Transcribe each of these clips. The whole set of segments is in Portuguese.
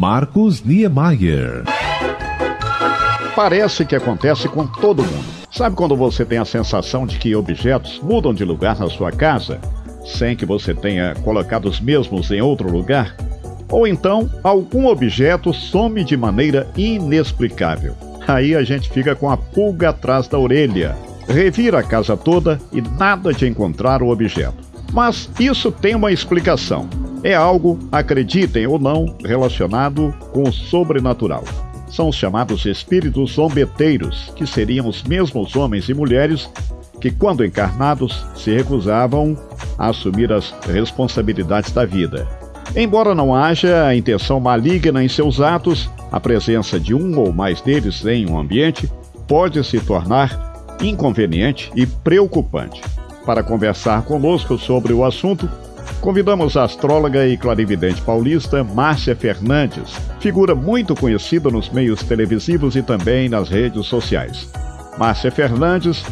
Marcos Niemeyer. Parece que acontece com todo mundo. Sabe quando você tem a sensação de que objetos mudam de lugar na sua casa, sem que você tenha colocado os mesmos em outro lugar? Ou então, algum objeto some de maneira inexplicável. Aí a gente fica com a pulga atrás da orelha, revira a casa toda e nada de encontrar o objeto. Mas isso tem uma explicação. É algo, acreditem ou não, relacionado com o sobrenatural. São os chamados espíritos zombeteiros, que seriam os mesmos homens e mulheres que, quando encarnados, se recusavam a assumir as responsabilidades da vida. Embora não haja intenção maligna em seus atos, a presença de um ou mais deles em um ambiente pode se tornar inconveniente e preocupante. Para conversar conosco sobre o assunto, convidamos a astróloga e clarividente paulista Márcia Fernandes, figura muito conhecida nos meios televisivos e também nas redes sociais. Márcia Fernandes,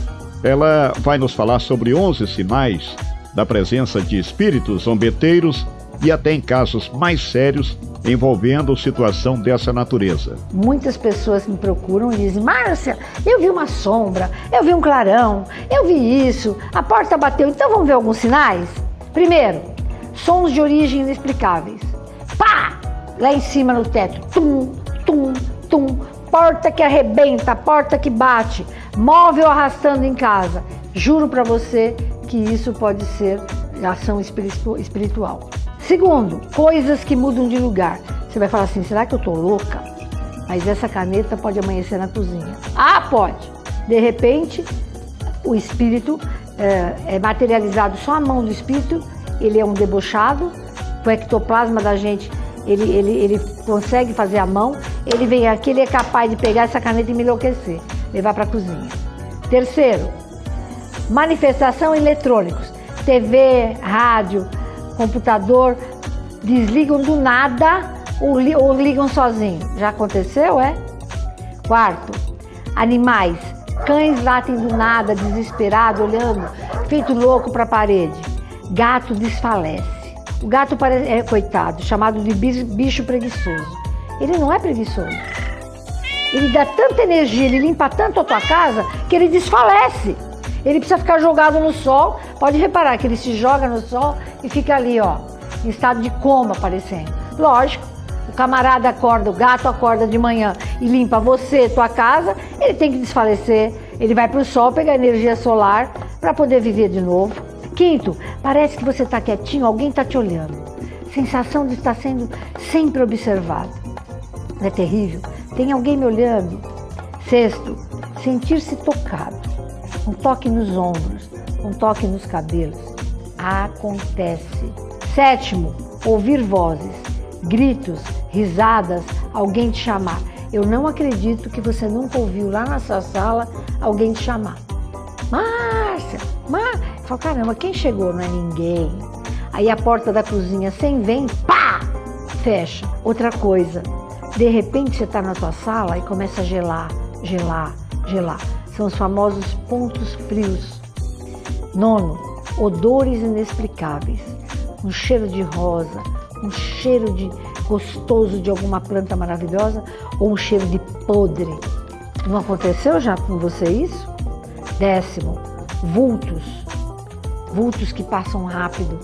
ela vai nos falar sobre 11 sinais da presença de espíritos zombeteiros e até em casos mais sérios envolvendo situação dessa natureza. Muitas pessoas me procuram e dizem: Márcia, eu vi uma sombra, eu vi um clarão, eu vi isso, a porta bateu, então vamos ver alguns sinais? Primeiro, sons de origem inexplicáveis. Pá! Lá em cima no teto, tum, tum, tum, porta que arrebenta, porta que bate, móvel arrastando em casa. Juro para você que isso pode ser ação espiritual. Segundo, coisas que mudam de lugar. Você vai falar assim: será que eu tô louca? Mas essa caneta pode amanhecer na cozinha. Ah, pode! De repente, o espírito é, é materializado só a mão do espírito, ele é um debochado, o ectoplasma da gente ele, ele, ele consegue fazer a mão, ele vem aqui, ele é capaz de pegar essa caneta e me enlouquecer, levar para a cozinha. Terceiro, manifestação eletrônicos, TV, rádio, computador, desligam do nada ou, li, ou ligam sozinho. Já aconteceu, é? Quarto, animais. Cães latem do nada, desesperado, olhando, feito louco para a parede. Gato desfalece. O gato é coitado, chamado de bicho preguiçoso. Ele não é preguiçoso. Ele dá tanta energia, ele limpa tanto a tua casa que ele desfalece. Ele precisa ficar jogado no sol. Pode reparar que ele se joga no sol e fica ali, ó, em estado de coma aparecendo. Lógico, o camarada acorda, o gato acorda de manhã e limpa você, tua casa, ele tem que desfalecer. Ele vai para o sol pegar energia solar para poder viver de novo. Quinto, parece que você está quietinho, alguém está te olhando. Sensação de estar sendo sempre observado. Não é terrível? Tem alguém me olhando. Sexto, sentir-se tocado. Um toque nos ombros, um toque nos cabelos acontece. Sétimo, ouvir vozes, gritos, risadas, alguém te chamar. Eu não acredito que você nunca ouviu lá na sua sala alguém te chamar. Márcia, Márcia. Fala, caramba, quem chegou? Não é ninguém. Aí a porta da cozinha sem vem, pá! Fecha. Outra coisa, de repente você está na tua sala e começa a gelar, gelar, gelar. São os famosos pontos frios. Nono, odores inexplicáveis, um cheiro de rosa, um cheiro de gostoso de alguma planta maravilhosa ou um cheiro de podre. Não aconteceu já com você isso? Décimo, vultos, vultos que passam rápido.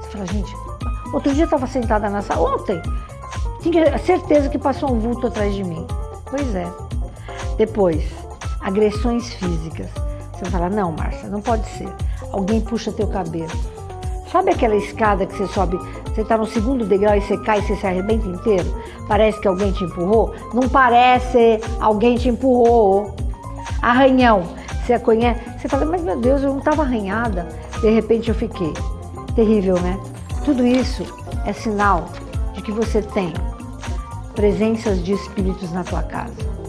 Você fala, gente, outro dia eu estava sentada na sala, ontem, tinha certeza que passou um vulto atrás de mim. Pois é. Depois, agressões físicas. Você vai falar, não, Márcia, não pode ser alguém puxa teu cabelo. Sabe aquela escada que você sobe, você está no segundo degrau e você cai e você se arrebenta inteiro? Parece que alguém te empurrou? Não parece, alguém te empurrou. Arranhão, você conhece? Você fala, mas meu Deus, eu não estava arranhada. De repente eu fiquei. Terrível, né? Tudo isso é sinal de que você tem presenças de espíritos na tua casa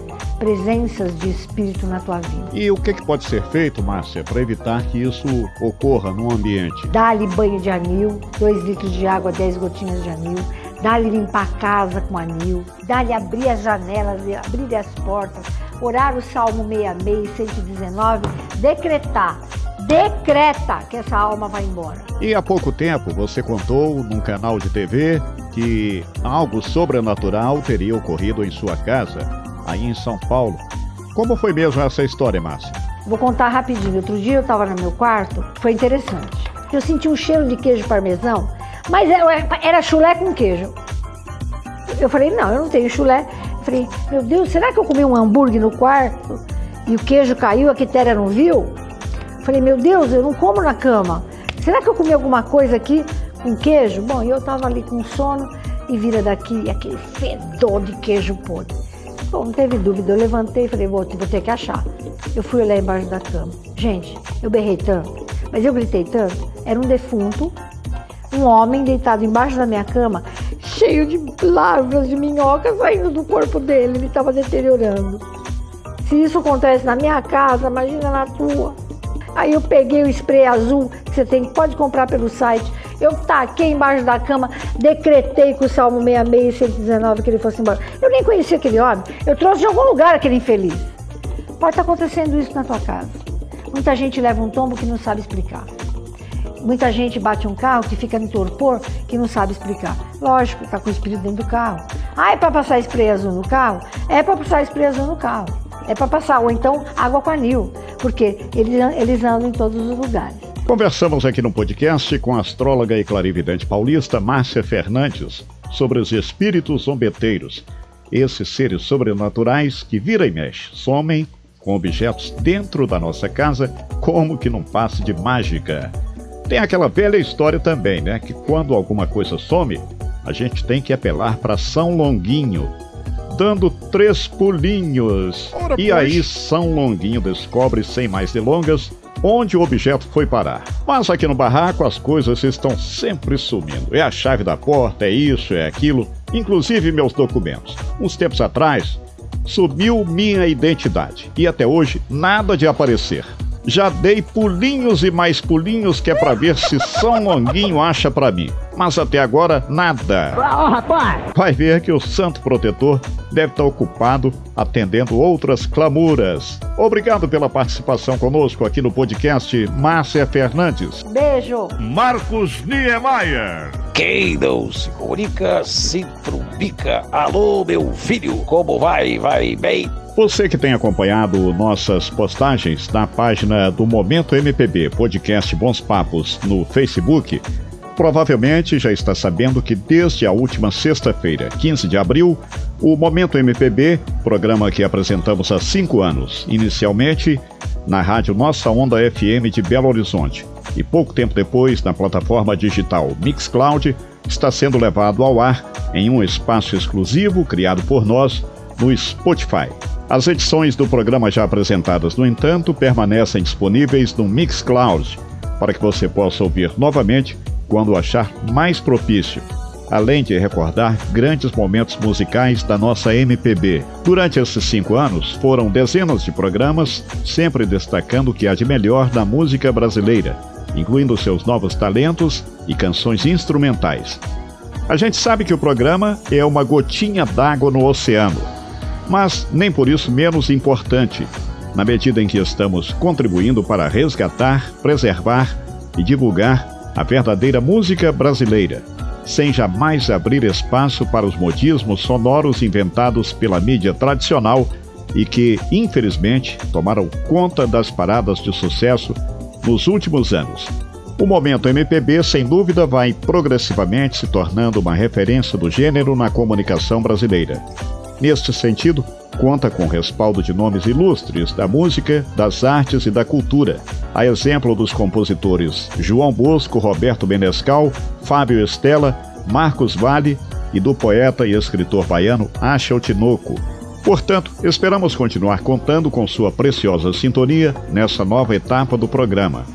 presenças de espírito na tua vida. E o que, que pode ser feito, Márcia, para evitar que isso ocorra no ambiente? Dá-lhe banho de anil, 2 litros de água, 10 gotinhas de anil. Dá-lhe limpar a casa com anil. Dá-lhe abrir as janelas, abrir as portas. Orar o Salmo 66, 119. Decretar decreta que essa alma vai embora. E há pouco tempo você contou num canal de TV que algo sobrenatural teria ocorrido em sua casa, aí em São Paulo. Como foi mesmo essa história, Márcia? Vou contar rapidinho. Outro dia eu estava no meu quarto, foi interessante. Eu senti um cheiro de queijo parmesão, mas era chulé com queijo. Eu falei, não, eu não tenho chulé. Eu falei, meu Deus, será que eu comi um hambúrguer no quarto e o queijo caiu, a quitéria não viu? Eu falei, meu Deus, eu não como na cama. Será que eu comi alguma coisa aqui com queijo? Bom, eu estava ali com sono e vira daqui aquele fedor de queijo podre. Bom, não teve dúvida, eu levantei e falei, vou, vou ter que achar. Eu fui olhar embaixo da cama. Gente, eu berrei tanto, mas eu gritei tanto. Era um defunto, um homem deitado embaixo da minha cama, cheio de larvas de minhoca saindo do corpo dele. Ele estava deteriorando. Se isso acontece na minha casa, imagina na tua. Aí eu peguei o spray azul que você tem, pode comprar pelo site. Eu taquei embaixo da cama, decretei com o Salmo 66 e 119 que ele fosse embora. Eu nem conhecia aquele homem. Eu trouxe de algum lugar aquele infeliz. Pode estar acontecendo isso na tua casa. Muita gente leva um tombo que não sabe explicar. Muita gente bate um carro que fica no torpor que não sabe explicar. Lógico, está com o espírito dentro do carro. Ah, é para passar spray azul no carro? É para passar spray azul no carro. É para passar, ou então água com anil, porque eles, eles andam em todos os lugares. Conversamos aqui no podcast com a astróloga e clarividente paulista Márcia Fernandes sobre os espíritos zombeteiros, esses seres sobrenaturais que vira e mexe, somem com objetos dentro da nossa casa, como que num passe de mágica. Tem aquela velha história também, né? Que quando alguma coisa some, a gente tem que apelar para São Longuinho, dando três pulinhos. Ora, e pois. aí São Longuinho descobre, sem mais delongas, onde o objeto foi parar. Mas aqui no barraco as coisas estão sempre sumindo. É a chave da porta, é isso, é aquilo, inclusive meus documentos. Uns tempos atrás, sumiu minha identidade e até hoje nada de aparecer. Já dei pulinhos e mais pulinhos que é para ver se São Longuinho acha para mim. Mas até agora, nada. Vai ver que o santo protetor deve estar ocupado atendendo outras clamuras. Obrigado pela participação conosco aqui no podcast Márcia Fernandes. Beijo. Marcos Niemeyer. Comunica, se trumbica. Alô, meu filho, como vai? Vai bem? Você que tem acompanhado nossas postagens na página do Momento MPB Podcast Bons Papos no Facebook, provavelmente já está sabendo que desde a última sexta-feira, 15 de abril, o Momento MPB, programa que apresentamos há cinco anos, inicialmente na rádio Nossa Onda FM de Belo Horizonte e pouco tempo depois na plataforma digital Mixcloud, está sendo levado ao ar em um espaço exclusivo criado por nós no Spotify. As edições do programa já apresentadas, no entanto, permanecem disponíveis no Mixcloud para que você possa ouvir novamente quando achar mais propício, além de recordar grandes momentos musicais da nossa MPB. Durante esses cinco anos, foram dezenas de programas, sempre destacando o que há de melhor da música brasileira, incluindo seus novos talentos e canções instrumentais. A gente sabe que o programa é uma gotinha d'água no oceano mas nem por isso menos importante, na medida em que estamos contribuindo para resgatar, preservar e divulgar a verdadeira música brasileira, sem jamais abrir espaço para os modismos sonoros inventados pela mídia tradicional e que, infelizmente, tomaram conta das paradas de sucesso nos últimos anos. O momento MPB, sem dúvida, vai progressivamente se tornando uma referência do gênero na comunicação brasileira. Neste sentido, conta com respaldo de nomes ilustres da música, das artes e da cultura, a exemplo dos compositores João Bosco, Roberto Menescal, Fábio Estela, Marcos Vale e do poeta e escritor baiano Axel Tinoco. Portanto, esperamos continuar contando com sua preciosa sintonia nessa nova etapa do programa,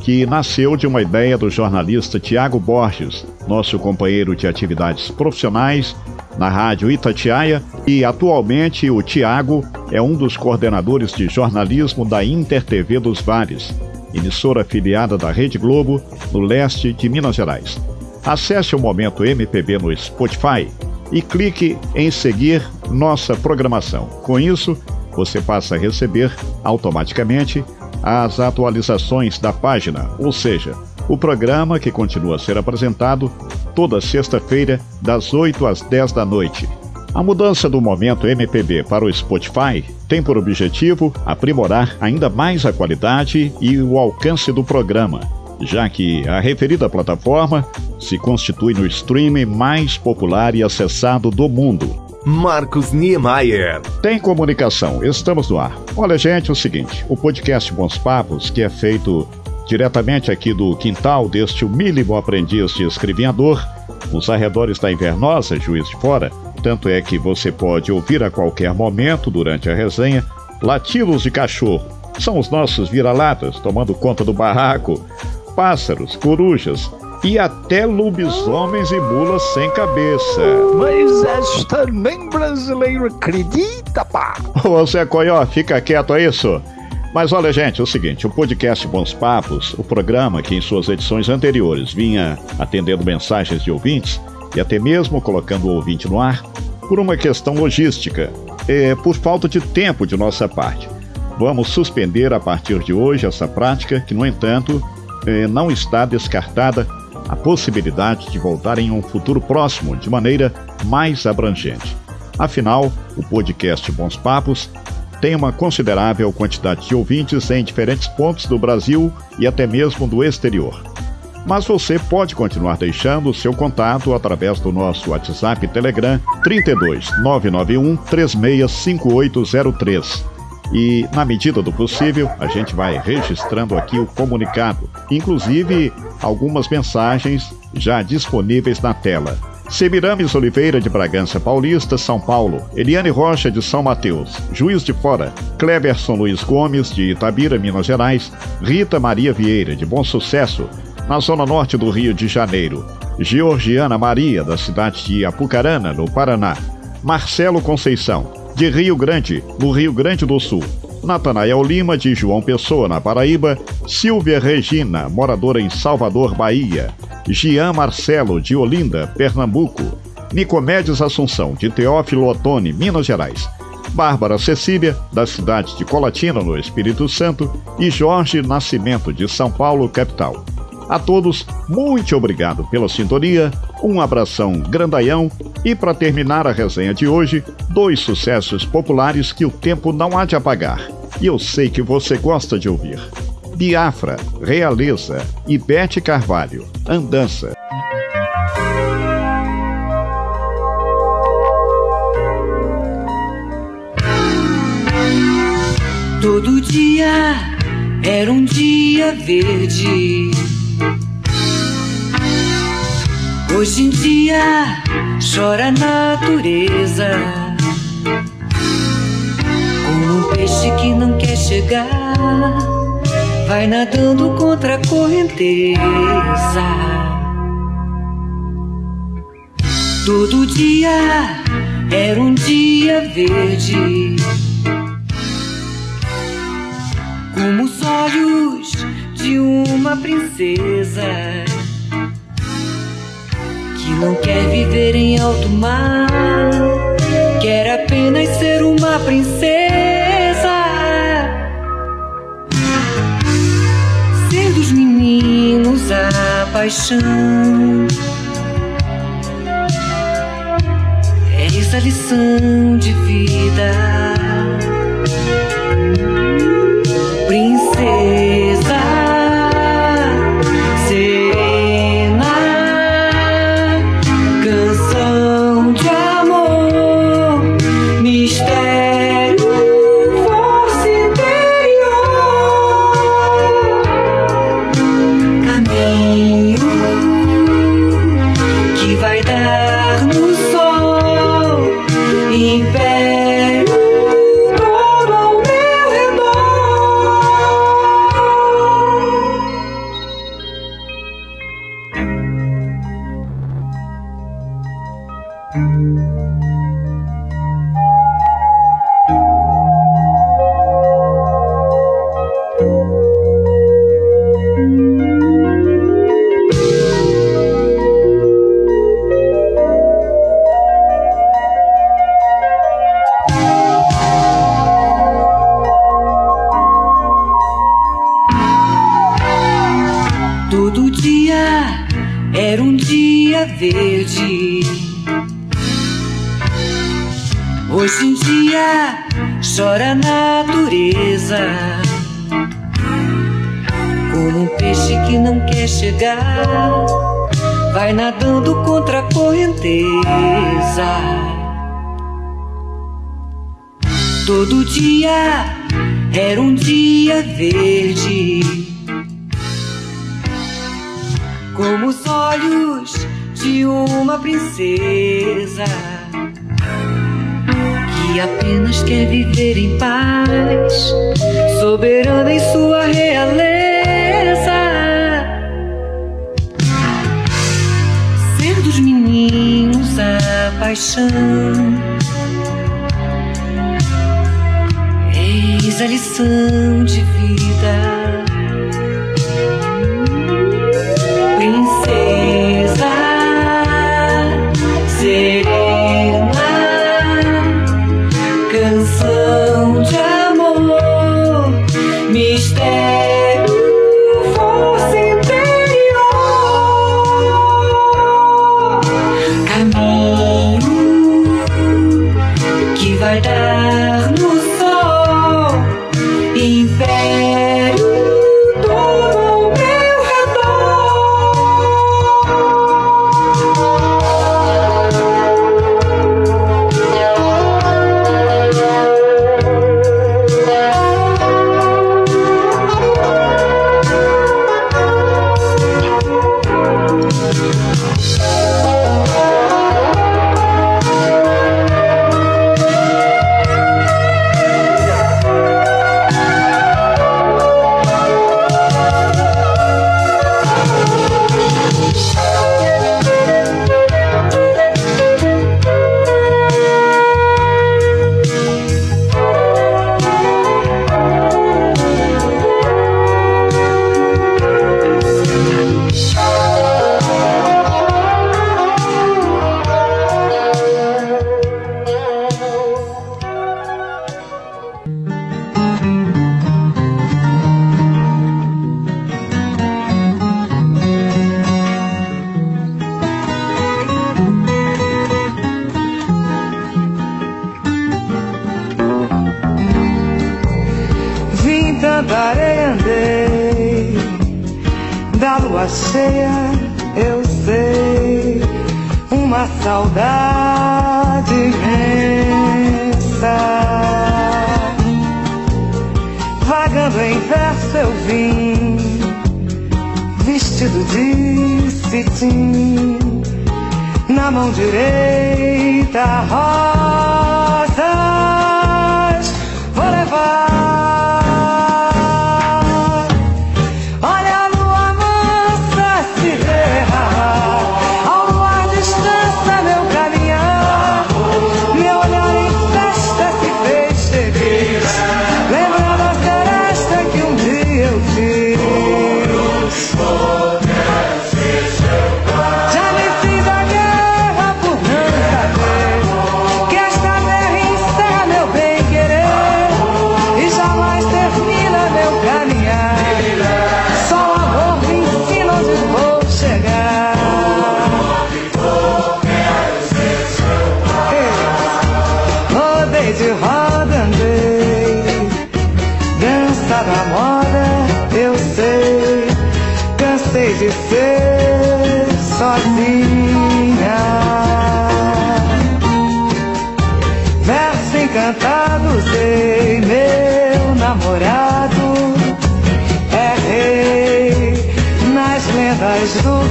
que nasceu de uma ideia do jornalista Tiago Borges, nosso companheiro de atividades profissionais na Rádio Itatiaia e atualmente o Tiago é um dos coordenadores de jornalismo da Inter TV dos Vales, emissora afiliada da Rede Globo no leste de Minas Gerais. Acesse o Momento MPB no Spotify e clique em seguir nossa programação. Com isso, você passa a receber automaticamente as atualizações da página, ou seja, o programa que continua a ser apresentado toda sexta-feira, das 8 às 10 da noite. A mudança do momento MPB para o Spotify tem por objetivo aprimorar ainda mais a qualidade e o alcance do programa, já que a referida plataforma se constitui no streaming mais popular e acessado do mundo. Marcos Niemeyer. Tem comunicação, estamos no ar. Olha, gente, é o seguinte: o podcast Bons Papos, que é feito diretamente aqui do quintal deste humílimo aprendiz de escrivinhador, nos arredores da Invernosa, Juiz de Fora, tanto é que você pode ouvir a qualquer momento durante a resenha latidos de cachorro. São os nossos vira-latas tomando conta do barraco, pássaros, corujas, e até lobisomens e mulas sem cabeça. Mas esta nem brasileiro acredita, pá! Ô Zé Coió, fica quieto, é isso? Mas olha, gente, é o seguinte: o podcast Bons Papos, o programa que em suas edições anteriores vinha atendendo mensagens de ouvintes e até mesmo colocando o ouvinte no ar, por uma questão logística, é, por falta de tempo de nossa parte. Vamos suspender a partir de hoje essa prática, que, no entanto, é, não está descartada a possibilidade de voltar em um futuro próximo de maneira mais abrangente. Afinal, o podcast Bons Papos tem uma considerável quantidade de ouvintes em diferentes pontos do Brasil e até mesmo do exterior. Mas você pode continuar deixando seu contato através do nosso WhatsApp Telegram 32 991 365803 e, na medida do possível, a gente vai registrando aqui o comunicado, inclusive algumas mensagens já disponíveis na tela. Semiramis Oliveira de Bragança Paulista, São Paulo, Eliane Rocha de São Mateus, Juiz de Fora, Cleberson Luiz Gomes de Itabira, Minas Gerais, Rita Maria Vieira de Bom Sucesso, na zona norte do Rio de Janeiro, Georgiana Maria da cidade de Apucarana, no Paraná, Marcelo Conceição, de Rio Grande, no Rio Grande do Sul. Natanael Lima, de João Pessoa, na Paraíba. Silvia Regina, moradora em Salvador, Bahia. Gian Marcelo, de Olinda, Pernambuco. Nicomedes Assunção, de Teófilo Otoni, Minas Gerais. Bárbara Cecília, da cidade de Colatina, no Espírito Santo. E Jorge Nascimento, de São Paulo, capital. A todos, muito obrigado pela sintonia, um abração grandaião e para terminar a resenha de hoje, dois sucessos populares que o tempo não há de apagar. E eu sei que você gosta de ouvir. Biafra, Realeza e Bete Carvalho, Andança. Todo dia era um dia verde Hoje em dia chora a natureza. Como um peixe que não quer chegar Vai nadando contra a correnteza. Todo dia era um dia verde. Como os olhos de uma princesa que não quer viver em alto mar, quer apenas ser uma princesa. Ser dos meninos a paixão. É essa lição de vida. Chora a natureza. Como um peixe que não quer chegar, vai nadando contra a correnteza. Todo dia era um dia verde, como os olhos de uma princesa que apenas quer viver em paz, soberana em sua realeza. Ser dos meninos a paixão. Eis a lição de vida. Princesa Uma saudade imensa Vagando em verso eu vim Vestido de cetim Na mão direita rosas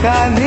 tocan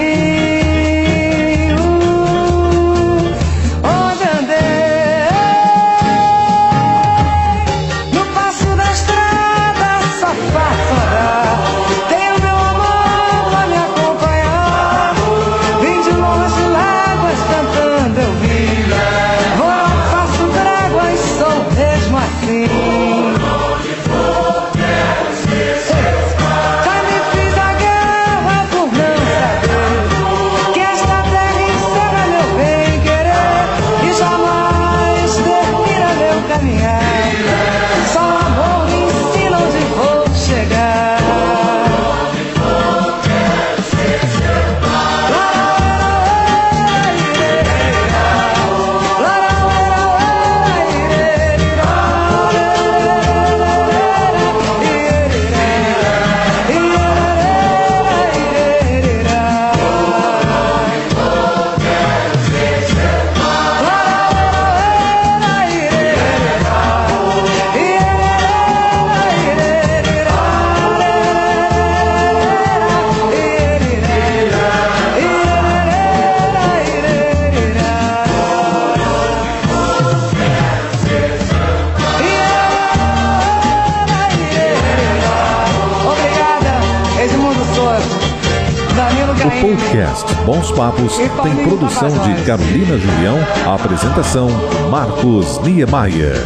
Bons Papos tem produção de Carolina Julião, apresentação Marcos Niemeyer.